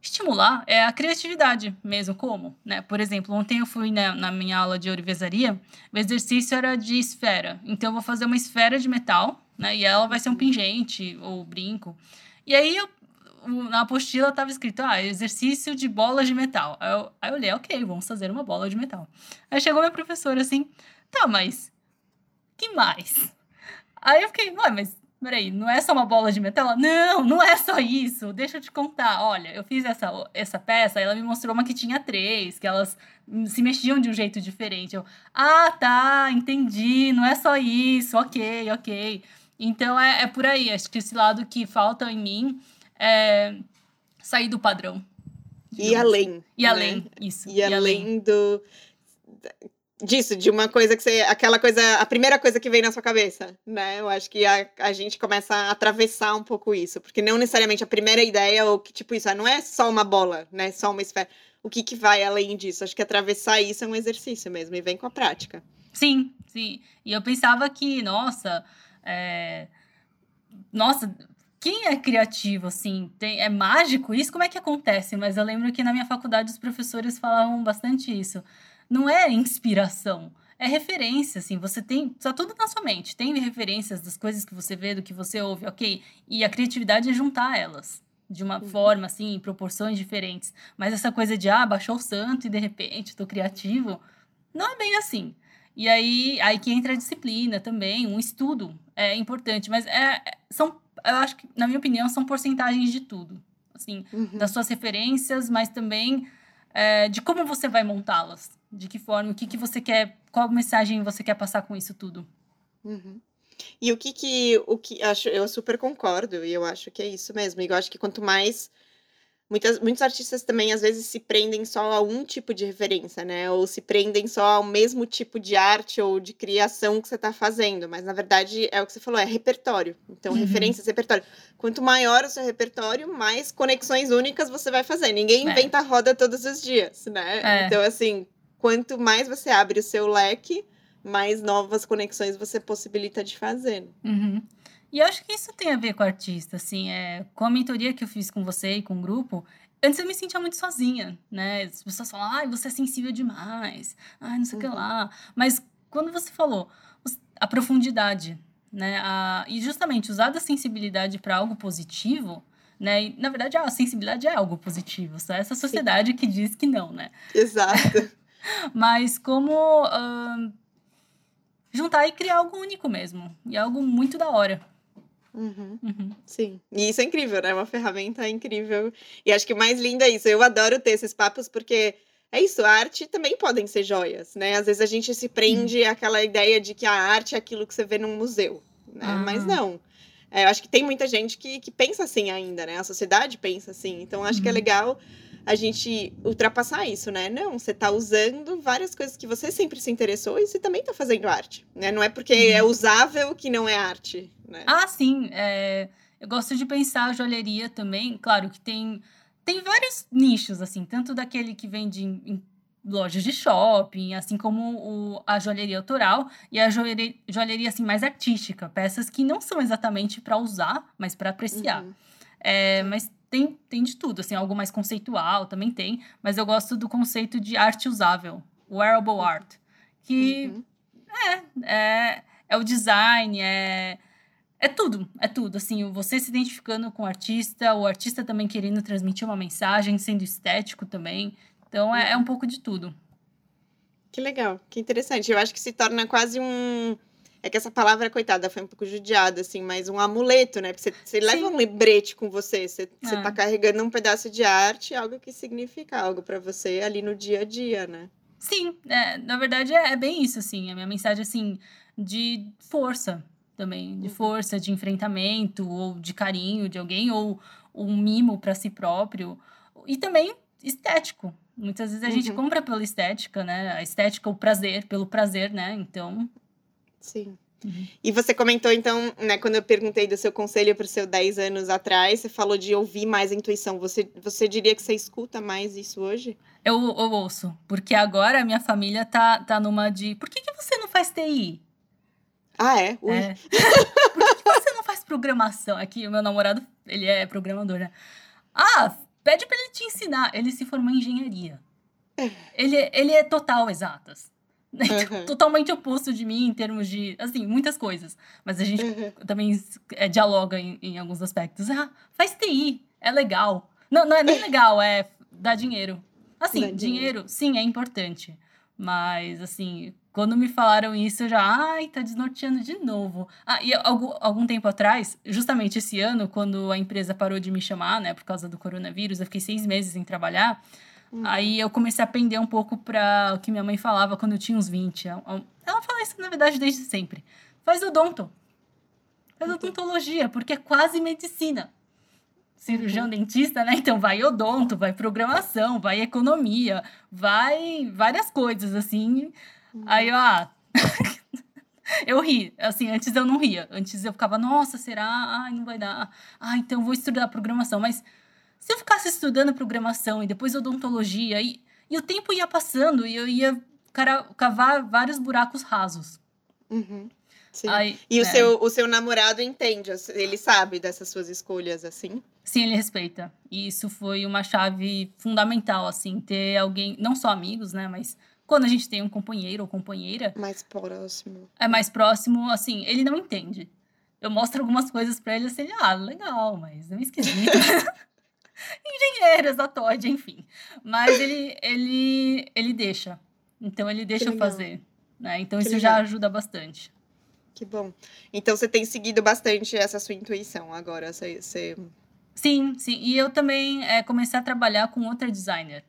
estimular é a criatividade mesmo. Como? Né? Por exemplo, ontem eu fui na, na minha aula de ourivesaria, o exercício era de esfera. Então, eu vou fazer uma esfera de metal, né? E ela vai ser um pingente ou brinco. E aí, eu, na apostila estava escrito, ah, exercício de bolas de metal. Aí eu, aí eu olhei, ok, vamos fazer uma bola de metal. Aí chegou minha professora assim, tá, mas que mais? Aí eu fiquei, ué, mas peraí, não é só uma bola de metal? Ela, não, não é só isso, deixa eu te contar. Olha, eu fiz essa, essa peça, ela me mostrou uma que tinha três, que elas se mexiam de um jeito diferente. Eu, ah, tá, entendi, não é só isso, ok, ok. Então é, é por aí, acho que esse lado que falta em mim é sair do padrão. E além. E né? além, isso. E além do disso, de uma coisa que você. Aquela coisa, a primeira coisa que vem na sua cabeça, né? Eu acho que a, a gente começa a atravessar um pouco isso. Porque não necessariamente a primeira ideia, ou que, tipo, isso ah, não é só uma bola, né? Só uma esfera. O que, que vai além disso? Acho que atravessar isso é um exercício mesmo, e vem com a prática. Sim, sim. E eu pensava que, nossa, é... nossa, quem é criativo, assim, tem... é mágico isso? Como é que acontece? Mas eu lembro que na minha faculdade os professores falavam bastante isso. Não é inspiração, é referência, assim, você tem, tá tudo na sua mente, tem referências das coisas que você vê, do que você ouve, ok? E a criatividade é juntar elas de uma uhum. forma, assim, em proporções diferentes. Mas essa coisa de, ah, baixou o santo e de repente tô criativo, não é bem assim. E aí, aí que entra a disciplina também, um estudo é importante, mas é, são, eu acho que, na minha opinião, são porcentagens de tudo. Assim, uhum. das suas referências, mas também é, de como você vai montá-las. De que forma, o que, que você quer, qual mensagem você quer passar com isso tudo. Uhum. E o que que, o que acho, eu super concordo, e eu acho que é isso mesmo. E eu acho que quanto mais Muitas, muitos artistas também, às vezes, se prendem só a um tipo de referência, né? Ou se prendem só ao mesmo tipo de arte ou de criação que você está fazendo. Mas, na verdade, é o que você falou, é repertório. Então, uhum. referências, repertório. Quanto maior o seu repertório, mais conexões únicas você vai fazer. Ninguém é. inventa roda todos os dias, né? É. Então, assim, quanto mais você abre o seu leque, mais novas conexões você possibilita de fazer. Uhum. E eu acho que isso tem a ver com o artista, assim, é, com a mentoria que eu fiz com você e com o grupo, antes eu me sentia muito sozinha, né? As pessoas falam, ai, você é sensível demais, ai, não sei o uhum. que lá. Mas quando você falou a profundidade, né? A, e justamente usar da sensibilidade para algo positivo, né? E, na verdade, a sensibilidade é algo positivo, só essa sociedade que diz que não, né? Exato. *laughs* *laughs* Mas como uh, juntar e criar algo único mesmo, e algo muito da hora. Uhum. Uhum. Sim. E isso é incrível, né? Uma ferramenta incrível. E acho que o mais lindo é isso. Eu adoro ter esses papos porque é isso, a arte também podem ser joias, né? Às vezes a gente se prende àquela ideia de que a arte é aquilo que você vê num museu, né? Ah. Mas não. É, eu acho que tem muita gente que, que pensa assim ainda, né? A sociedade pensa assim. Então acho uhum. que é uhum. legal a gente ultrapassar isso, né? Não, você está usando várias coisas que você sempre se interessou e você também está fazendo arte, né? Não é porque é uhum. usável que não é arte, né? Ah, sim. É... Eu gosto de pensar a joalheria também. Claro que tem, tem vários nichos, assim, tanto daquele que vende em, em lojas de shopping, assim como o, a joalheria autoral e a joalheria, joalheria assim, mais artística, peças que não são exatamente para usar, mas para apreciar. Uhum. É, mas tem, tem de tudo, assim, algo mais conceitual também tem, mas eu gosto do conceito de arte usável, wearable art, que uhum. é, é, é o design, é, é tudo, é tudo, assim, você se identificando com o artista, o artista também querendo transmitir uma mensagem, sendo estético também, então é, é um pouco de tudo. Que legal, que interessante, eu acho que se torna quase um é que essa palavra, coitada, foi um pouco judiada, assim, mas um amuleto, né? Porque você, você leva um lembrete com você, você, você tá é. carregando um pedaço de arte, algo que significa algo para você ali no dia a dia, né? Sim, é, na verdade é, é, bem isso, assim. A minha mensagem, assim, de força também, de uhum. força, de enfrentamento, ou de carinho de alguém, ou um mimo para si próprio. E também estético. Muitas vezes a uhum. gente compra pela estética, né? A estética, o prazer, pelo prazer, né? Então, Sim. Uhum. E você comentou, então, né, quando eu perguntei do seu conselho para o seu 10 anos atrás, você falou de ouvir mais a intuição. Você, você diria que você escuta mais isso hoje? Eu, eu ouço, porque agora a minha família tá, tá numa de. Por que, que você não faz TI? Ah, é? Ui. é. *laughs* Por que, que você não faz programação? Aqui, o meu namorado, ele é programador, né? Ah, pede para ele te ensinar. Ele se formou em engenharia. É. Ele, ele é total exatas. Uhum. Totalmente oposto de mim em termos de, assim, muitas coisas. Mas a gente uhum. também é, dialoga em, em, alguns aspectos. Ah, faz TI, é legal. Não, não é nem legal, é dar dinheiro. Assim, dinheiro. dinheiro, sim, é importante. Mas, assim, quando me falaram isso, eu já, ai, tá desnorteando de novo. Ah, e algum, algum tempo atrás, justamente esse ano, quando a empresa parou de me chamar, né, por causa do coronavírus, eu fiquei seis meses sem trabalhar. Aí eu comecei a aprender um pouco para o que minha mãe falava quando eu tinha uns 20. Ela fala isso, na verdade, desde sempre. Faz odonto. Faz uhum. odontologia, porque é quase medicina. Cirurgião uhum. dentista, né? Então vai odonto, vai programação, vai economia, vai várias coisas, assim. Uhum. Aí eu, ah. *laughs* eu ri. Assim, antes eu não ria. Antes eu ficava, nossa, será? Ai, não vai dar. Ah, então vou estudar programação. Mas se eu ficasse estudando programação e depois odontologia, e, e o tempo ia passando e eu ia cara, cavar vários buracos rasos. Uhum. Aí, e o, é. seu, o seu namorado entende, ele sabe dessas suas escolhas, assim? Sim, ele respeita. E isso foi uma chave fundamental, assim, ter alguém, não só amigos, né, mas Quando a gente tem um companheiro ou companheira. Mais próximo. É mais próximo, assim, ele não entende. Eu mostro algumas coisas para ele assim, ah, legal, mas é esquisito. *laughs* *laughs* Engenheiros, a Todd, enfim. Mas ele, ele, ele deixa. Então ele deixa eu fazer. Né? Então que isso legal. já ajuda bastante. Que bom. Então você tem seguido bastante essa sua intuição agora. Você, você... Sim, sim. E eu também é, comecei a trabalhar com outra designer.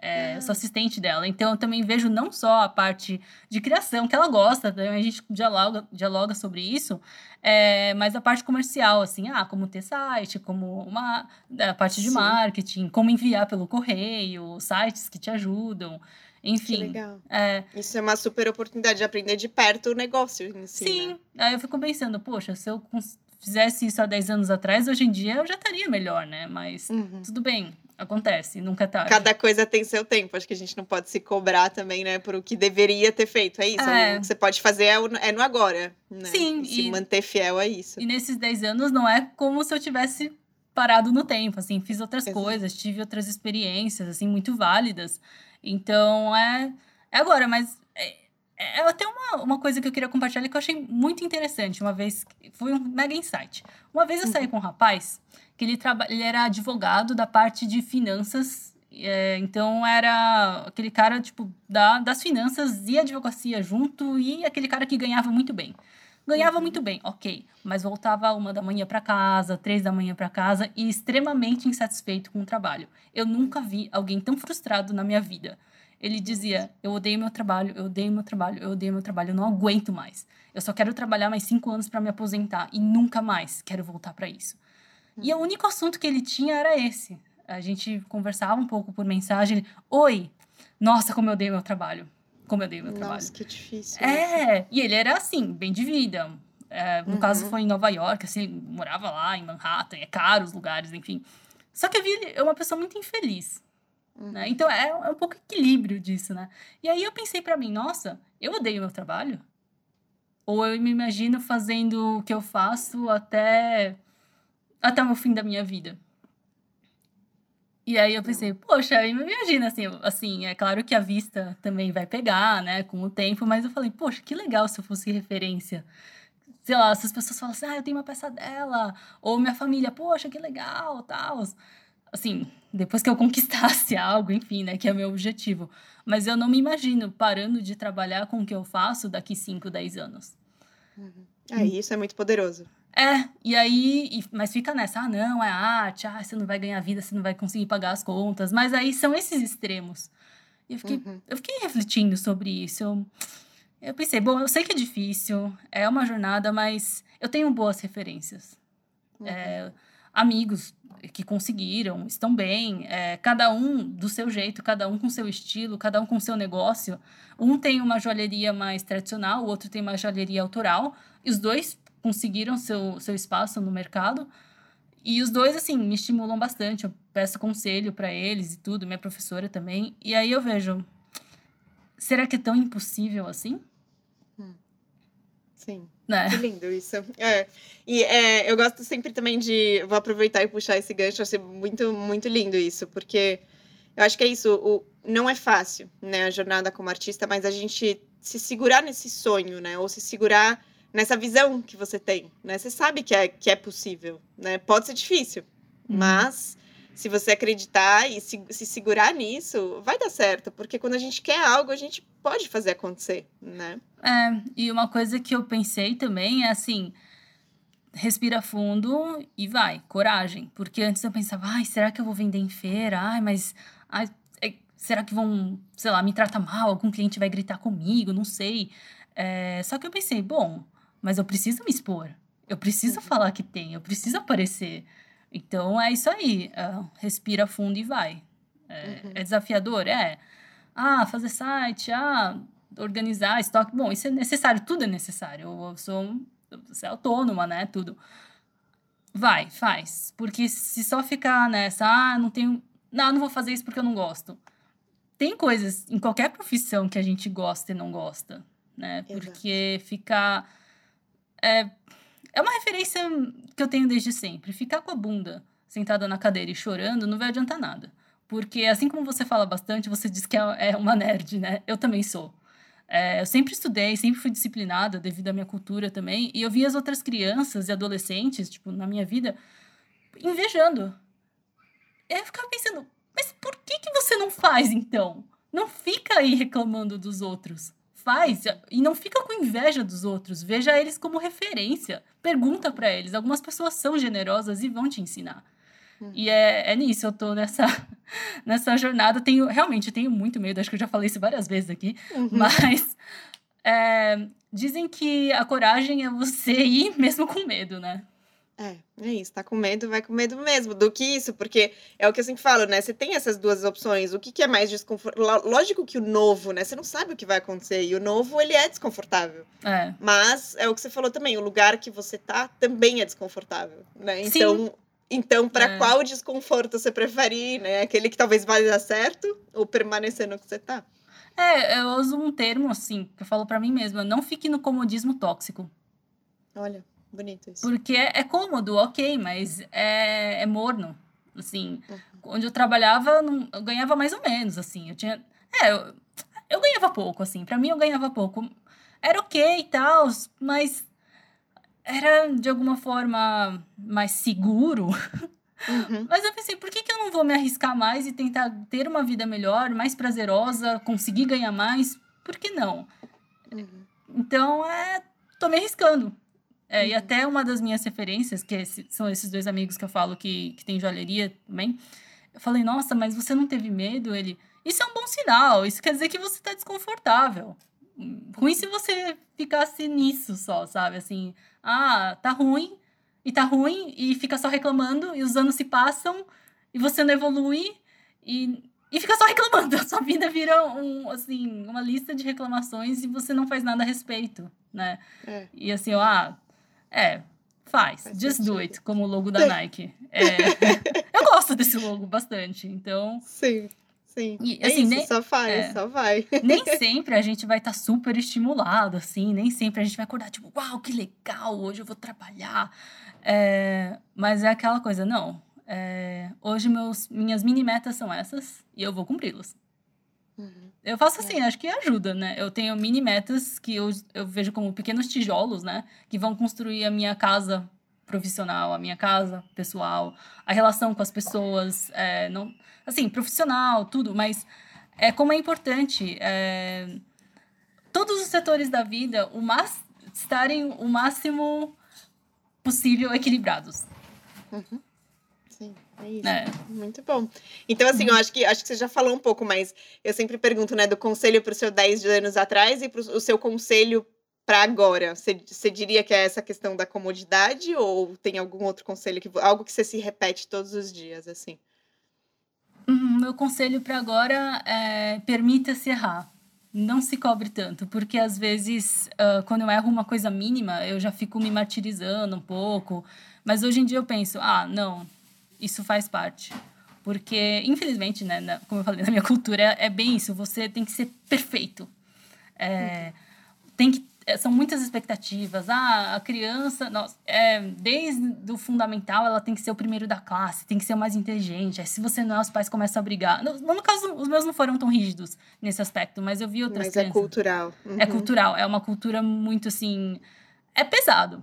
É, ah. Sou assistente dela. Então eu também vejo não só a parte de criação, que ela gosta, a gente dialoga, dialoga sobre isso, é, mas a parte comercial, assim, ah, como ter site, como uma a parte de Sim. marketing, como enviar pelo correio, sites que te ajudam. Enfim. Que legal. É... Isso é uma super oportunidade de aprender de perto o negócio si, Sim. Né? Aí eu fico pensando, poxa, se eu fizesse isso há 10 anos atrás, hoje em dia eu já estaria melhor, né? Mas uhum. tudo bem, acontece, nunca é tarde. Cada coisa tem seu tempo, acho que a gente não pode se cobrar também, né, por o que deveria ter feito. É isso, é. o que você pode fazer é, é no agora, né? Sim. E se manter fiel a isso. E nesses 10 anos não é como se eu tivesse parado no tempo, assim, fiz outras Exato. coisas, tive outras experiências, assim, muito válidas. Então, é, é agora, mas é, é até uma, uma coisa que eu queria compartilhar que eu achei muito interessante. Uma vez, foi um mega insight. Uma vez eu saí uhum. com um rapaz que ele, ele era advogado da parte de finanças. É, então, era aquele cara, tipo, da, das finanças e advocacia junto e aquele cara que ganhava muito bem. Ganhava muito bem, ok, mas voltava uma da manhã para casa, três da manhã para casa e extremamente insatisfeito com o trabalho. Eu nunca vi alguém tão frustrado na minha vida. Ele dizia: Eu odeio meu trabalho, eu odeio meu trabalho, eu odeio meu trabalho, eu não aguento mais. Eu só quero trabalhar mais cinco anos para me aposentar e nunca mais quero voltar para isso. E o único assunto que ele tinha era esse. A gente conversava um pouco por mensagem. Oi, nossa, como eu odeio meu trabalho como eu dei meu trabalho. Nossa, que difícil. É, isso. e ele era assim, bem de vida. É, no uhum. caso, foi em Nova York, assim, morava lá em Manhattan, é caro os lugares, enfim. Só que eu vi ele é uma pessoa muito infeliz. Uhum. Né? Então é, é um pouco equilíbrio disso, né? E aí eu pensei para mim, nossa, eu odeio meu trabalho? Ou eu me imagino fazendo o que eu faço até até o fim da minha vida. E aí eu pensei, poxa, imagina assim, assim, é claro que a vista também vai pegar, né, com o tempo, mas eu falei, poxa, que legal se eu fosse referência. Sei lá, se as pessoas falam assim, ah, eu tenho uma peça dela, ou minha família, poxa, que legal, tal. Assim, depois que eu *laughs* conquistasse algo, enfim, né, que é meu objetivo. Mas eu não me imagino parando de trabalhar com o que eu faço daqui 5, 10 anos. Uhum. É, isso é muito poderoso. É, e aí, e, mas fica nessa, ah, não, é arte, ah, você não vai ganhar vida, você não vai conseguir pagar as contas. Mas aí são esses extremos. E eu fiquei, uhum. eu fiquei refletindo sobre isso. Eu, eu pensei, bom, eu sei que é difícil, é uma jornada, mas eu tenho boas referências. Uhum. É, amigos que conseguiram, estão bem, é, cada um do seu jeito, cada um com seu estilo, cada um com seu negócio. Um tem uma joalheria mais tradicional, o outro tem uma joalheria autoral, e os dois conseguiram seu, seu espaço no mercado. E os dois, assim, me estimulam bastante. Eu peço conselho para eles e tudo, minha professora também. E aí eu vejo, será que é tão impossível assim? Hum. Sim. Né? Que lindo isso. É. E é, eu gosto sempre também de. Vou aproveitar e puxar esse gancho. Achei muito, muito lindo isso, porque eu acho que é isso. O, não é fácil, né, a jornada como artista, mas a gente se segurar nesse sonho, né? Ou se segurar nessa visão que você tem, né? Você sabe que é, que é possível, né? Pode ser difícil, uhum. mas se você acreditar e se, se segurar nisso, vai dar certo, porque quando a gente quer algo, a gente pode fazer acontecer, né? É, e uma coisa que eu pensei também é assim, respira fundo e vai, coragem. Porque antes eu pensava, ai, será que eu vou vender em feira? Ai, mas ai, é, será que vão, sei lá, me tratar mal? Algum cliente vai gritar comigo? Não sei. É, só que eu pensei, bom, mas eu preciso me expor. Eu preciso uhum. falar que tem, eu preciso aparecer. Então é isso aí. Uh, respira fundo e vai. É, uhum. é, desafiador? É. Ah, fazer site, ah, organizar estoque. Bom, isso é necessário, tudo é necessário. Eu sou você é autônoma, né? Tudo. Vai, faz. Porque se só ficar nessa, ah, não tenho. Não, não vou fazer isso porque eu não gosto. Tem coisas em qualquer profissão que a gente gosta e não gosta, né? Porque ficar é, é uma referência que eu tenho desde sempre. Ficar com a bunda sentada na cadeira e chorando não vai adiantar nada. Porque assim como você fala bastante, você diz que é, é uma nerd, né? Eu também sou. É, eu sempre estudei, sempre fui disciplinada devido à minha cultura também. E eu via as outras crianças e adolescentes, tipo, na minha vida, invejando. Eu ficava pensando, mas por que, que você não faz então? Não fica aí reclamando dos outros. Faz e não fica com inveja dos outros. Veja eles como referência. Pergunta para eles. Algumas pessoas são generosas e vão te ensinar. Uhum. E é, é nisso, eu tô nessa, *laughs* nessa jornada. Tenho, realmente, tenho muito medo, acho que eu já falei isso várias vezes aqui, uhum. mas é, dizem que a coragem é você *laughs* ir mesmo com medo, né? É, é isso, tá com medo, vai com medo mesmo, do que isso, porque é o que eu sempre falo, né? Você tem essas duas opções, o que, que é mais desconfortável? Lógico que o novo, né? Você não sabe o que vai acontecer, e o novo, ele é desconfortável. É. Mas é o que você falou também, o lugar que você tá também é desconfortável, né? Então, Sim. Então, para é. qual desconforto você prefere ir, né? Aquele que talvez vai dar certo ou permanecer no que você tá? É, eu uso um termo assim, que eu falo para mim mesma, não fique no comodismo tóxico. Olha, bonito isso. Porque é, é cômodo, ok, mas é, é morno. Assim, uhum. onde eu trabalhava, não, eu ganhava mais ou menos, assim. Eu tinha. É, eu, eu ganhava pouco, assim. para mim, eu ganhava pouco. Era ok e tal, mas era de alguma forma mais seguro. Uhum. *laughs* Mas eu pensei, por que, que eu não vou me arriscar mais e tentar ter uma vida melhor, mais prazerosa, conseguir ganhar mais? Por que não? Uhum. Então, é, tô me arriscando. É, uhum. E até uma das minhas referências, que são esses dois amigos que eu falo que, que tem joalheria também, eu falei, nossa, mas você não teve medo? Ele, isso é um bom sinal, isso quer dizer que você está desconfortável. Ruim se você ficasse nisso só, sabe? Assim, ah, tá ruim, e tá ruim, e fica só reclamando, e os anos se passam, e você não evolui, e, e fica só reclamando. *laughs* A sua vida vira um, assim, uma lista de reclamações e você não faz nada a respeito, né? É. E assim, ó, ah, é, faz, faz just sentido. do it, como o logo da Nike. É, *laughs* eu gosto desse logo bastante, então... Sim. Sim. E, é assim, é isso, nem, só faz, é, só vai. *laughs* Nem sempre a gente vai estar tá super estimulado, assim, nem sempre a gente vai acordar, tipo, uau, que legal, hoje eu vou trabalhar. É, mas é aquela coisa, não. É, hoje meus, minhas mini metas são essas e eu vou cumpri-las. Uhum. Eu faço assim, acho que ajuda, né? Eu tenho mini metas que eu, eu vejo como pequenos tijolos, né? Que vão construir a minha casa profissional, a minha casa pessoal, a relação com as pessoas, é, não, assim, profissional, tudo, mas é como é importante é, todos os setores da vida o mas, estarem o máximo possível equilibrados. Uhum. É isso. É. Muito bom. Então, assim, uhum. eu acho que acho que você já falou um pouco, mas eu sempre pergunto, né, do conselho para o seu 10 anos atrás e para o seu conselho para agora? Você, você diria que é essa questão da comodidade ou tem algum outro conselho que algo que você se repete todos os dias assim? Uhum, meu conselho para agora é permita-se errar. Não se cobre tanto, porque às vezes, uh, quando eu erro uma coisa mínima, eu já fico me martirizando um pouco. Mas hoje em dia eu penso, ah, não, isso faz parte. Porque, infelizmente, né, na, como eu falei, na minha cultura é bem isso, você tem que ser perfeito. É. Tem que é, são muitas expectativas. Ah, a criança, nossa, é, desde o fundamental, ela tem que ser o primeiro da classe, tem que ser o mais inteligente. Aí, se você não é, os pais começam a brigar. No, no caso, os meus não foram tão rígidos nesse aspecto, mas eu vi outras mas é crianças. é cultural. Uhum. É cultural, é uma cultura muito assim. É pesado.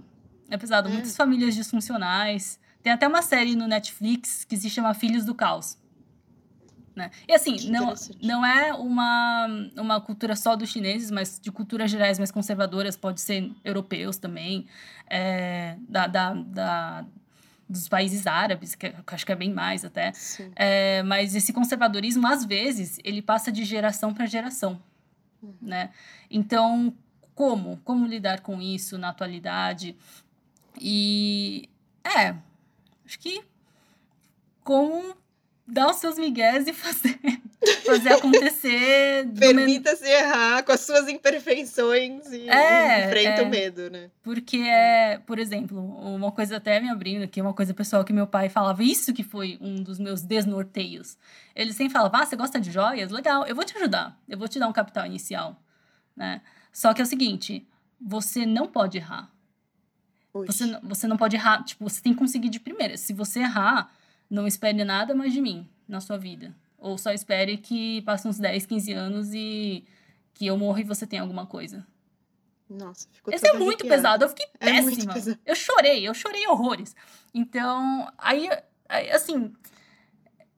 É pesado. É. Muitas famílias disfuncionais. Tem até uma série no Netflix que se chama Filhos do Caos né? E assim, não, não é uma, uma cultura só dos chineses, mas de culturas gerais mais conservadoras, pode ser europeus também, é, da, da, da, dos países árabes, que acho que é bem mais até. É, mas esse conservadorismo, às vezes, ele passa de geração para geração. Uhum. Né? Então, como? Como lidar com isso na atualidade? E é, acho que com dar os seus migués e fazer, *laughs* fazer acontecer. Permita-se errar com as suas imperfeições e é, enfrenta é, o medo, né? Porque é, por exemplo, uma coisa até me abrindo aqui, uma coisa pessoal que meu pai falava, isso que foi um dos meus desnorteios. Ele sempre falava, ah, você gosta de joias? Legal, eu vou te ajudar, eu vou te dar um capital inicial, né? Só que é o seguinte, você não pode errar. Você, você não pode errar, tipo, você tem que conseguir de primeira. Se você errar, não espere nada mais de mim na sua vida. Ou só espere que passe uns 10, 15 anos e que eu morra e você tem alguma coisa. Nossa, ficou Esse é muito arrepiada. pesado, eu fiquei É péssima. eu chorei, eu chorei horrores. Então, aí, aí, assim,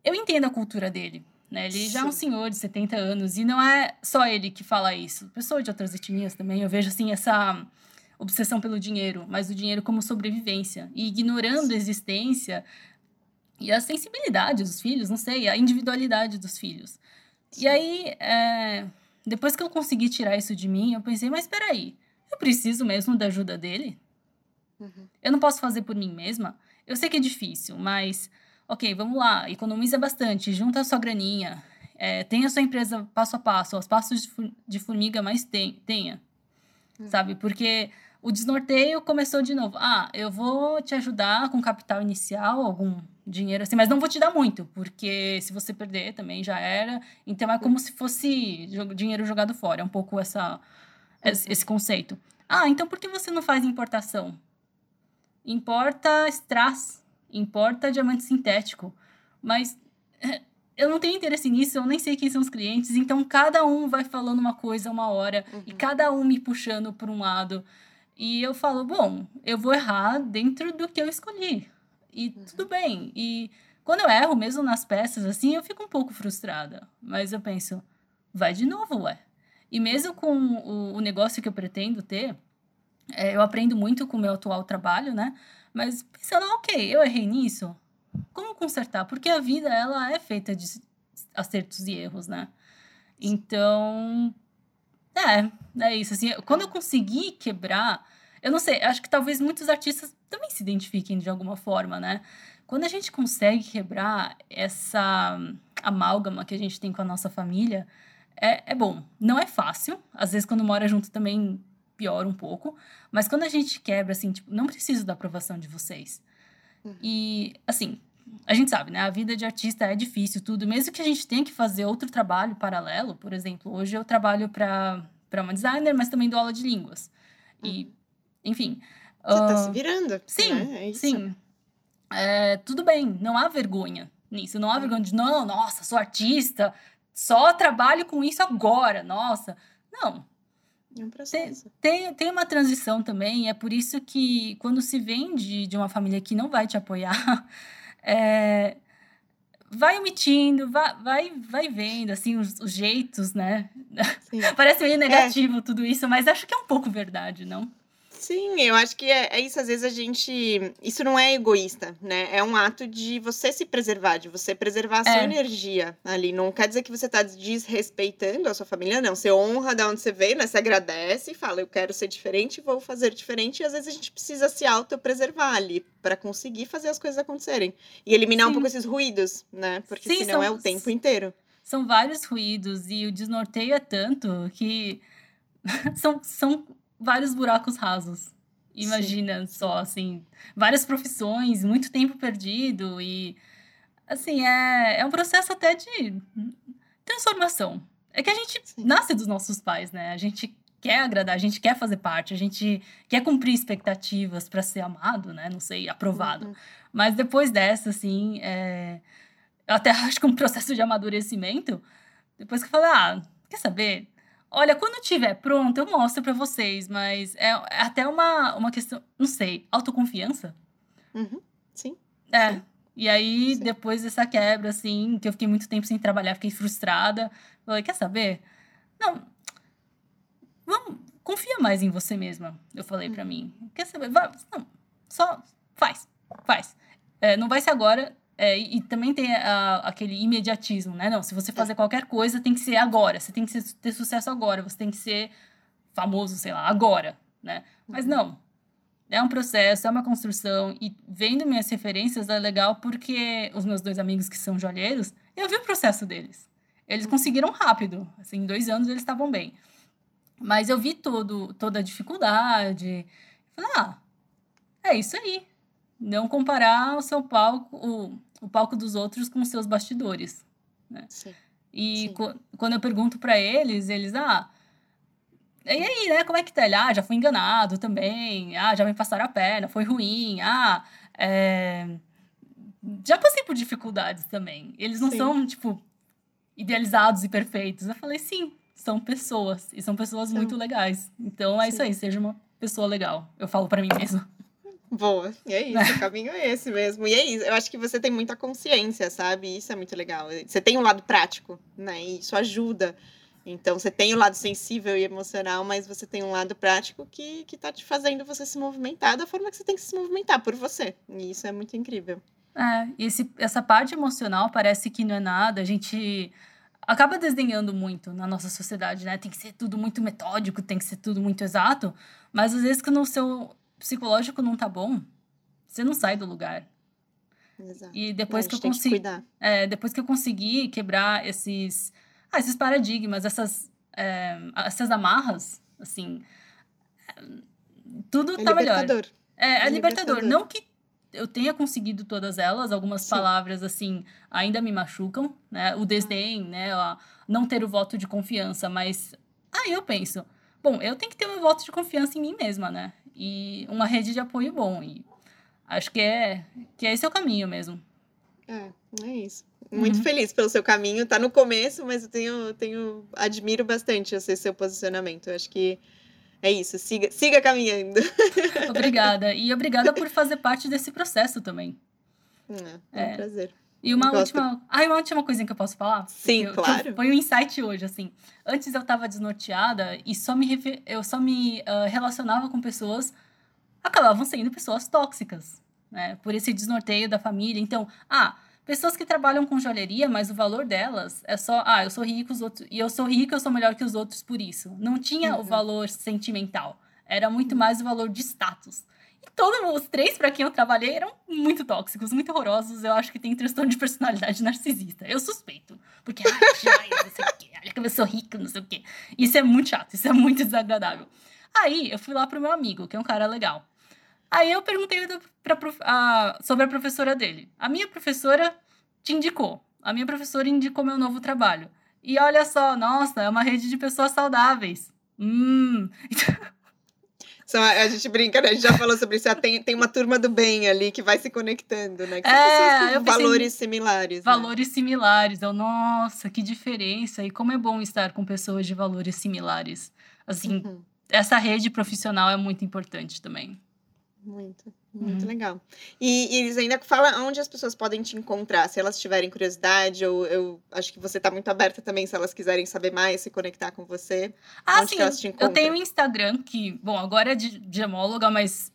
eu entendo a cultura dele. Né? Ele já é um Sim. senhor de 70 anos e não é só ele que fala isso. Pessoas de outras etnias também, eu vejo assim essa obsessão pelo dinheiro, mas o dinheiro como sobrevivência e ignorando a existência e a sensibilidade dos filhos, não sei, a individualidade dos filhos. E aí, é, depois que eu consegui tirar isso de mim, eu pensei, mas peraí, eu preciso mesmo da ajuda dele? Uhum. Eu não posso fazer por mim mesma? Eu sei que é difícil, mas, ok, vamos lá, economiza bastante, junta a sua graninha, é, tenha a sua empresa passo a passo, aos passos de formiga, mas tem, tenha, Uhum. sabe? Porque o desnorteio começou de novo. Ah, eu vou te ajudar com capital inicial, algum dinheiro assim, mas não vou te dar muito, porque se você perder também já era. Então é como se fosse dinheiro jogado fora, é um pouco essa, esse, esse conceito. Ah, então por que você não faz importação? Importa strass, importa diamante sintético, mas eh, eu não tenho interesse nisso, eu nem sei quem são os clientes, então cada um vai falando uma coisa uma hora e Uhum. cada um me puxando por um lado. E eu falo, bom, eu vou errar dentro do que eu escolhi. E tudo bem. E quando eu erro, mesmo nas peças, assim, eu fico um pouco frustrada. Mas eu penso, vai de novo, ué. E mesmo com o, o negócio que eu pretendo ter, é, eu aprendo muito com o meu atual trabalho, né? Mas pensando, ok, eu errei nisso, como consertar? Porque a vida, ela é feita de acertos e erros, né? Então, é, é isso. Assim, quando eu consegui quebrar, eu não sei, acho que talvez muitos artistas também se identifiquem de alguma forma, né? Quando a gente consegue quebrar essa amálgama que a gente tem com a nossa família, é, é bom. Não é fácil. Às vezes, quando mora junto, também piora um pouco. Mas quando a gente quebra, assim, tipo, não preciso da aprovação de vocês. Uhum. E, assim, a gente sabe, né? A vida de artista é difícil, tudo. Mesmo que a gente tenha que fazer outro trabalho paralelo, por exemplo, hoje eu trabalho para uma designer, mas também dou aula de línguas. E, enfim. Você tá ah, se virando. Sim, né? É isso. sim. É, tudo bem, não há vergonha nisso. Não há vergonha de, não, nossa, sou artista, só trabalho com isso agora, nossa. Não, É um processo. tem, tem uma transição também, é por isso que quando se vem de, de uma família que não vai te apoiar, *laughs* é, vai omitindo, vai, vai, vai vendo, assim, os, os jeitos, né? *laughs* Parece meio negativo tudo isso, mas acho que é um pouco verdade, não? Sim, eu acho que é, é isso. Às vezes a gente. Isso não é egoísta, né? É um ato de você se preservar, de você preservar a sua É. energia ali. Não quer dizer que você tá desrespeitando a sua família, não. Você honra da onde você veio, né? Você agradece e fala, eu quero ser diferente, vou fazer diferente. E às vezes a gente precisa se autopreservar ali para conseguir fazer as coisas acontecerem. E eliminar um Sim. pouco esses ruídos, né? Porque Sim, senão são- é o tempo inteiro. São vários ruídos e o desnorteio é tanto que *laughs* são, são vários buracos rasos. Imagina só, assim, várias profissões, muito tempo perdido e, assim, é, é um processo até de transformação. É que a gente Sim. nasce dos nossos pais, né? A gente quer agradar, a gente quer fazer parte, a gente quer cumprir expectativas para ser amado, né? Não sei, aprovado. Uhum. Mas depois dessa, assim, é... eu até *laughs* acho que um processo de amadurecimento, depois que eu falei, ah, quer saber? Olha, quando tiver pronto, eu mostro pra vocês, mas é, até uma, uma questão, não sei, autoconfiança? Uhum. Sim. É. Sim. E aí, Sim. depois dessa quebra, assim, que eu fiquei muito tempo sem trabalhar, fiquei frustrada. Falei, quer saber? Não. Vamos, confia mais em você mesma, eu falei pra mim. Quer saber? Vai, não, só faz, faz. É, não vai ser agora. É, e, e também tem a- aquele imediatismo, né? Não, se você fazer qualquer coisa, tem que ser agora. Você tem que ser- ter sucesso agora. Você tem que ser famoso, sei lá, agora, né? Mas Uhum. não. É um processo, é uma construção. E vendo minhas referências é legal porque os meus dois amigos que são joalheiros, eu vi o processo deles. Eles conseguiram rápido. Assim, em dois anos eles estavam bem. Mas eu vi todo, toda a dificuldade. Falei, ah, é isso aí. Não comparar o seu palco, o, o palco dos outros com seus bastidores. Sim. E Sim. quando eu pergunto pra eles, eles, ah, e aí, né, como é que tá? Ele, ah, já fui enganado também, ah, já me passaram a perna, foi ruim, ah, é, já passei por dificuldades também. Eles não Sim. são, tipo, idealizados e perfeitos. Eu falei, sim, são pessoas. E são pessoas São. muito legais. Então é isso Sim. aí, seja uma pessoa legal. Eu falo pra mim mesma. Boa. E é isso, o caminho é esse mesmo. E é isso. Eu acho que você tem muita consciência, sabe? Isso é muito legal. Você tem um lado prático, né? E isso ajuda. Então, você tem o lado sensível e emocional, mas você tem um lado prático que, que tá te fazendo você se movimentar da forma que você tem que se movimentar por você. E isso é muito incrível. É, e esse, essa parte emocional parece que não é nada. A gente acaba desdenhando muito na nossa sociedade, né? Tem que ser tudo muito metódico, tem que ser tudo muito exato. Mas às vezes, quando o seu psicológico não tá bom, você não sai do lugar. Exato. E depois que eu consegui. É, depois que eu consegui quebrar esses, ah, esses paradigmas, essas, é, essas amarras, assim, tudo É tá melhor. libertador. É, é É libertador. libertador. Não que eu tenha conseguido todas elas, algumas Sim. palavras, assim, ainda me machucam, né? O desdém, né? A não ter o voto de confiança, mas aí eu penso, bom, eu tenho que ter um voto de confiança em mim mesma, né? E uma rede de apoio bom. E acho que é que esse é o caminho mesmo. É, é isso. Muito Uhum. feliz pelo seu caminho. Tá no começo, mas eu tenho, tenho admiro bastante esse seu posicionamento. Eu acho que é isso. Siga, siga caminhando. *laughs* Obrigada. E obrigada por *laughs* fazer parte desse processo também. É, é um É. prazer. E uma Gosto. última. Ah, uma última coisinha que eu posso falar? Sim, eu- claro. Foi um insight hoje, assim. Antes eu tava desnorteada e só me refe- eu só me ah, relacionava com pessoas. Acabavam sendo pessoas tóxicas, né? Por esse desnorteio da família. Então, ah, pessoas que trabalham com joalheria, mas o valor delas é só, ah, eu sou rico, os outros, e eu sou rico, eu sou melhor que os outros por isso. Não tinha o Uhum. valor sentimental. Era muito mais o valor de status. Todos os três para quem eu trabalhei eram muito tóxicos, muito horrorosos. Eu acho que tem transtorno de personalidade narcisista. Eu suspeito. Porque, ai, *laughs* não sei o quê. Olha como eu sou rica, não sei o quê. Isso é muito chato, isso é muito desagradável. Aí eu fui lá pro meu amigo, que é um cara legal. Aí eu perguntei pra, prof- a- sobre a professora dele. A minha professora te indicou. A minha professora indicou meu novo trabalho. E olha só, nossa, é uma rede de pessoas saudáveis. Hum. São, *laughs* a, a gente brinca, né? A gente já falou sobre isso. ah, Tem, tem uma turma do bem ali que vai se conectando, né? Que são É, pessoas com valores similares. né? Valores similares. Eu, nossa, que diferença. E como é bom estar com pessoas de valores similares. Assim, Uhum. essa rede profissional é muito importante também. Muito, muito Uhum. legal. E, e eles ainda falam onde as pessoas podem te encontrar, se elas tiverem curiosidade, ou eu acho que você está muito aberta também, se elas quiserem saber mais, se conectar com você. Ah, Onde sim. elas te Eu tenho um Instagram que, bom, agora é de gemóloga, mas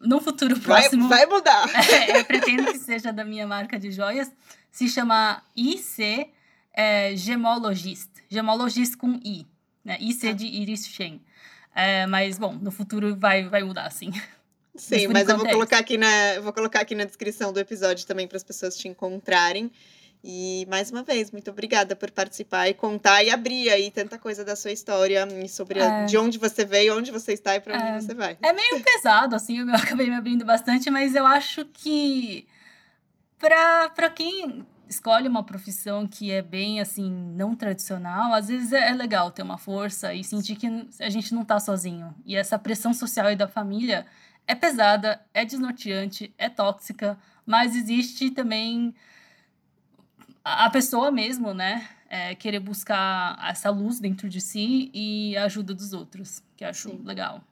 no futuro Vai, próximo. vai mudar. *laughs* É, eu pretendo que seja da minha marca de joias. Se chama IC é, Gemologist. Gemologist com I. Né? IC Tá. de Iris Shen. É, mas, bom, no futuro vai, vai mudar, sim. Sim, por mas eu vou é colocar aqui na, vou colocar aqui na descrição do episódio também para as pessoas te encontrarem. E mais uma vez, muito obrigada por participar e contar e abrir aí tanta coisa da sua história e sobre a- É. de onde você veio, onde você está e para onde É. você vai. É meio pesado, assim, eu *laughs* acabei me abrindo bastante, mas eu acho que pra quem escolhe uma profissão que é bem, assim, não tradicional, às vezes é, é legal ter uma força e sentir que a gente não tá sozinho. E essa pressão social e da família é pesada, é desnorteante, é tóxica, mas existe também a pessoa mesmo, né? é, querer buscar essa luz dentro de si e a ajuda dos outros, que eu acho Sim. legal.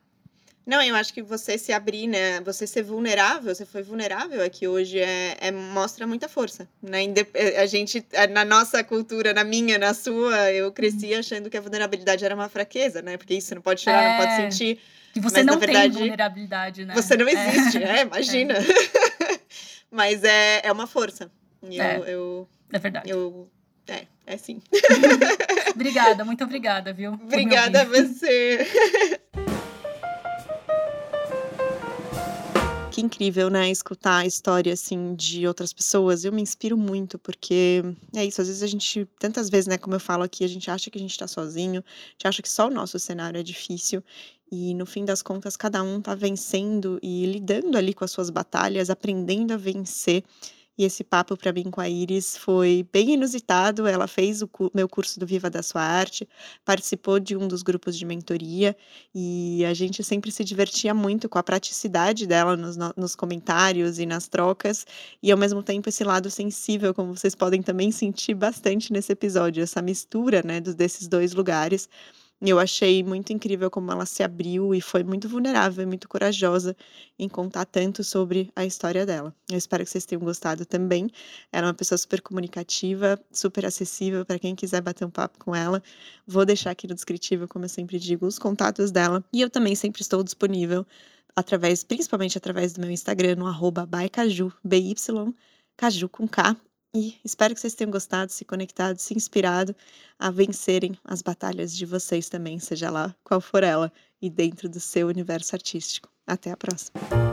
Não, eu acho que você se abrir, né? Você ser vulnerável, você foi vulnerável aqui hoje, é, é- mostra muita força, né? Eh, A gente, eh, na nossa cultura, na minha, na sua, eu cresci achando que a vulnerabilidade era uma fraqueza, né? Porque isso não pode chorar, não pode É. sentir, Que você Mas, não verdade, tem vulnerabilidade, né? você não É. existe, é, *laughs* imagina. *laughs* Mas é, é uma força. E Eu, É. eu, É verdade. eu, é, é sim. *laughs* Obrigada, muito obrigada, viu? Obrigada a você. Que incrível, né? Escutar a história assim de outras pessoas. Eu me inspiro muito, porque é isso. Às vezes a gente, tantas vezes, né? Como eu falo aqui, a gente acha que a gente tá sozinho, a gente acha que só o nosso cenário é difícil. E no fim das contas, cada um tá vencendo e lidando ali com as suas batalhas, aprendendo a vencer. E esse papo para mim com a Iris foi bem inusitado. Ela fez o cu meu curso do Viva da Sua Arte, participou de um dos grupos de mentoria e a gente sempre se divertia muito com a praticidade dela nos, nos comentários e nas trocas, e ao mesmo tempo esse lado sensível, como vocês podem também sentir bastante nesse episódio, essa mistura né, desses dois lugares. Eu achei muito incrível como ela se abriu e foi muito vulnerável muito corajosa em contar tanto sobre a história dela. Eu espero que vocês tenham gostado também. Ela é uma pessoa super comunicativa, super acessível para quem quiser bater um papo com ela. Vou deixar aqui no descritivo, como eu sempre digo, os contatos dela. E eu também sempre estou disponível através, principalmente através do meu Instagram, no arroba B-Y, caju com K, e espero que vocês tenham gostado, se conectado, se inspirado a vencerem as batalhas de vocês também, seja lá qual for ela, e dentro do seu universo artístico. Até a próxima!